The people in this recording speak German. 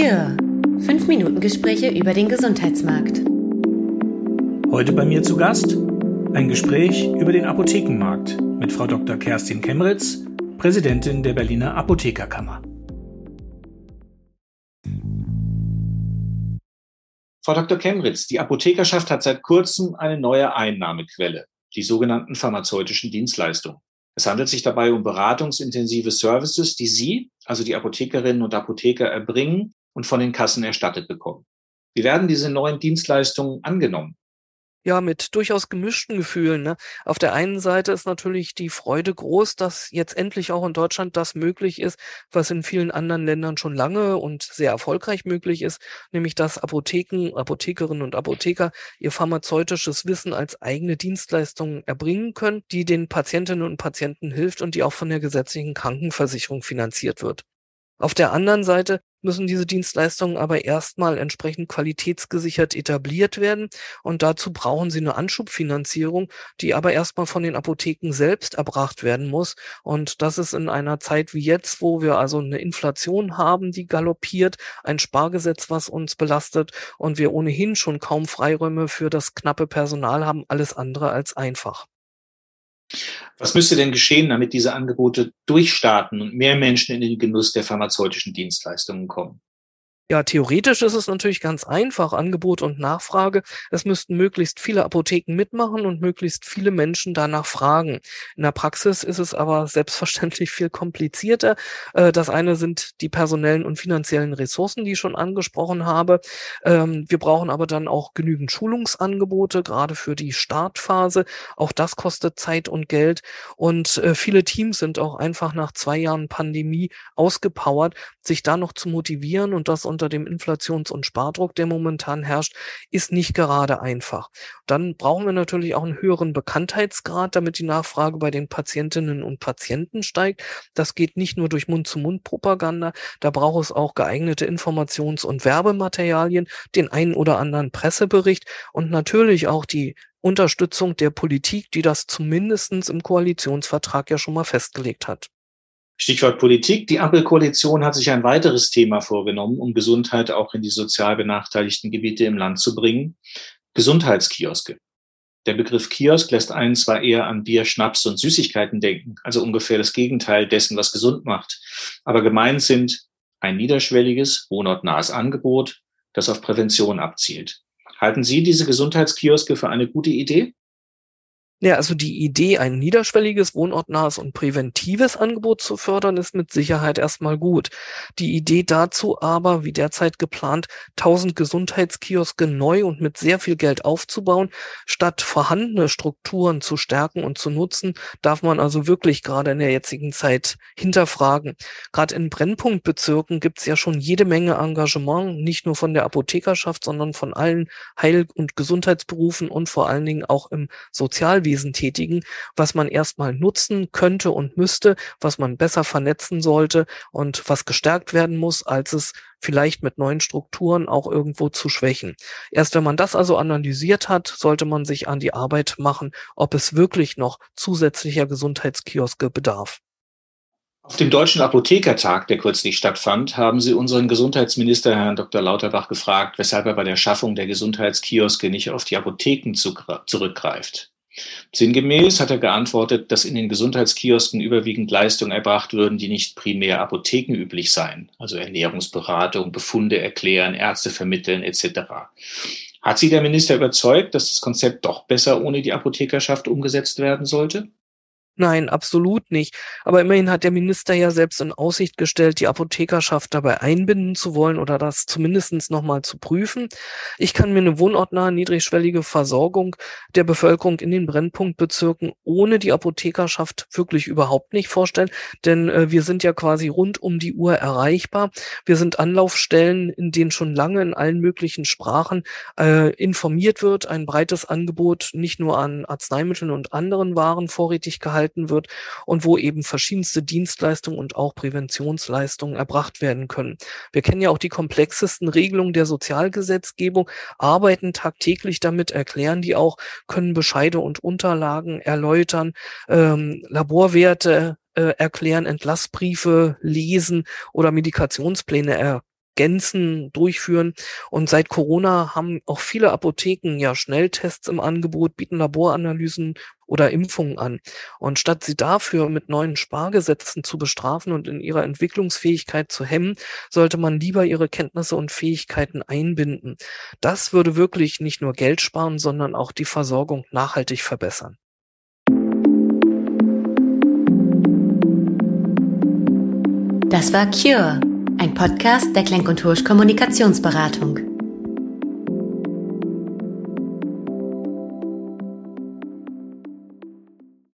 Cure. Fünf Minuten Gespräche über den Gesundheitsmarkt. Heute bei mir zu Gast ein Gespräch über den Apothekenmarkt mit Frau Dr. Kerstin Kemmeritz, Präsidentin der Berliner Apothekerkammer. Frau Dr. Kemmeritz, die Apothekerschaft hat seit kurzem eine neue Einnahmequelle, die sogenannten pharmazeutischen Dienstleistungen. Es handelt sich dabei um beratungsintensive Services, die Sie, also die Apothekerinnen und Apotheker, erbringen und von den Kassen erstattet bekommen. Wie werden diese neuen Dienstleistungen angenommen? Ja, mit durchaus gemischten Gefühlen. Ne? Auf der einen Seite ist natürlich die Freude groß, dass jetzt endlich auch in Deutschland das möglich ist, was in vielen anderen Ländern schon lange und sehr erfolgreich möglich ist, nämlich dass Apotheken, Apothekerinnen und Apotheker ihr pharmazeutisches Wissen als eigene Dienstleistungen erbringen können, die den Patientinnen und Patienten hilft und die auch von der gesetzlichen Krankenversicherung finanziert wird. Auf der anderen Seite müssen diese Dienstleistungen aber erstmal entsprechend qualitätsgesichert etabliert werden. Und dazu brauchen sie eine Anschubfinanzierung, die aber erstmal von den Apotheken selbst erbracht werden muss. Und das ist in einer Zeit wie jetzt, wo wir also eine Inflation haben, die galoppiert, ein Spargesetz, was uns belastet und wir ohnehin schon kaum Freiräume für das knappe Personal haben, alles andere als einfach. Was müsste denn geschehen, damit diese Angebote durchstarten und mehr Menschen in den Genuss der pharmazeutischen Dienstleistungen kommen? Ja, theoretisch ist es natürlich ganz einfach, Angebot und Nachfrage. Es müssten möglichst viele Apotheken mitmachen und möglichst viele Menschen danach fragen. In der Praxis ist es aber selbstverständlich viel komplizierter. Äh, das eine sind die personellen und finanziellen Ressourcen, die ich schon angesprochen habe. Ähm, wir brauchen aber dann auch genügend Schulungsangebote, gerade für die Startphase. Auch das kostet Zeit und Geld. Und äh, viele Teams sind auch einfach nach zwei Jahren Pandemie ausgepowert, sich da noch zu motivieren und das unter dem Inflations- und Spardruck, der momentan herrscht, ist nicht gerade einfach. Dann brauchen wir natürlich auch einen höheren Bekanntheitsgrad, damit die Nachfrage bei den Patientinnen und Patienten steigt. Das geht nicht nur durch Mund-zu-Mund-Propaganda, da braucht es auch geeignete Informations- und Werbematerialien, den einen oder anderen Pressebericht und natürlich auch die Unterstützung der Politik, die das zumindestens im Koalitionsvertrag ja schon mal festgelegt hat. Stichwort Politik. Die Ampelkoalition hat sich ein weiteres Thema vorgenommen, um Gesundheit auch in die sozial benachteiligten Gebiete im Land zu bringen. Gesundheitskioske. Der Begriff Kiosk lässt einen zwar eher an Bier, Schnaps und Süßigkeiten denken, also ungefähr das Gegenteil dessen, was gesund macht. Aber gemeint sind ein niederschwelliges, wohnortnahes Angebot, das auf Prävention abzielt. Halten Sie diese Gesundheitskioske für eine gute Idee? Ja, also die Idee, ein niederschwelliges, wohnortnahes und präventives Angebot zu fördern, ist mit Sicherheit erstmal gut. Die Idee dazu aber, wie derzeit geplant, 1000 Gesundheitskioske neu und mit sehr viel Geld aufzubauen, statt vorhandene Strukturen zu stärken und zu nutzen, darf man also wirklich gerade in der jetzigen Zeit hinterfragen. Gerade in Brennpunktbezirken gibt es ja schon jede Menge Engagement, nicht nur von der Apothekerschaft, sondern von allen Heil- und Gesundheitsberufen und vor allen Dingen auch im Sozialwesen Gemeinwesen tätigen, was man erstmal nutzen könnte und müsste, was man besser vernetzen sollte und was gestärkt werden muss, als es vielleicht mit neuen Strukturen auch irgendwo zu schwächen. Erst wenn man das also analysiert hat, sollte man sich an die Arbeit machen, ob es wirklich noch zusätzlicher Gesundheitskioske bedarf. Auf dem Deutschen Apothekertag, der kürzlich stattfand, haben Sie unseren Gesundheitsminister Herrn Dr. Lauterbach gefragt, weshalb er bei der Schaffung der Gesundheitskioske nicht auf die Apotheken zurückgreift. Sinngemäß hat er geantwortet, dass in den Gesundheitskiosken überwiegend Leistungen erbracht würden, die nicht primär apothekenüblich seien, also Ernährungsberatung, Befunde erklären, Ärzte vermitteln etc. Hat Sie der Minister überzeugt, dass das Konzept doch besser ohne die Apothekerschaft umgesetzt werden sollte? Nein, absolut nicht. Aber immerhin hat der Minister ja selbst in Aussicht gestellt, die Apothekerschaft dabei einbinden zu wollen oder das zumindestens nochmal zu prüfen. Ich kann mir eine wohnortnahe, niedrigschwellige Versorgung der Bevölkerung in den Brennpunktbezirken ohne die Apothekerschaft wirklich überhaupt nicht vorstellen, denn äh, wir sind ja quasi rund um die Uhr erreichbar. Wir sind Anlaufstellen, in denen schon lange in allen möglichen Sprachen äh, informiert wird, ein breites Angebot nicht nur an Arzneimitteln und anderen Waren vorrätig gehalten gehalten wird und wo eben verschiedenste Dienstleistungen und auch Präventionsleistungen erbracht werden können. Wir kennen ja auch die komplexesten Regelungen der Sozialgesetzgebung, arbeiten tagtäglich damit, erklären die auch, können Bescheide und Unterlagen erläutern, ähm, Laborwerte äh, erklären, Entlassbriefe lesen oder Medikationspläne Gänzen durchführen. Und seit Corona haben auch viele Apotheken ja Schnelltests im Angebot, bieten Laboranalysen oder Impfungen an. Und statt sie dafür mit neuen Spargesetzen zu bestrafen und in ihrer Entwicklungsfähigkeit zu hemmen, sollte man lieber ihre Kenntnisse und Fähigkeiten einbinden. Das würde wirklich nicht nur Geld sparen, sondern auch die Versorgung nachhaltig verbessern. Das war Cure, ein Podcast der Klenk und Hursch Kommunikationsberatung.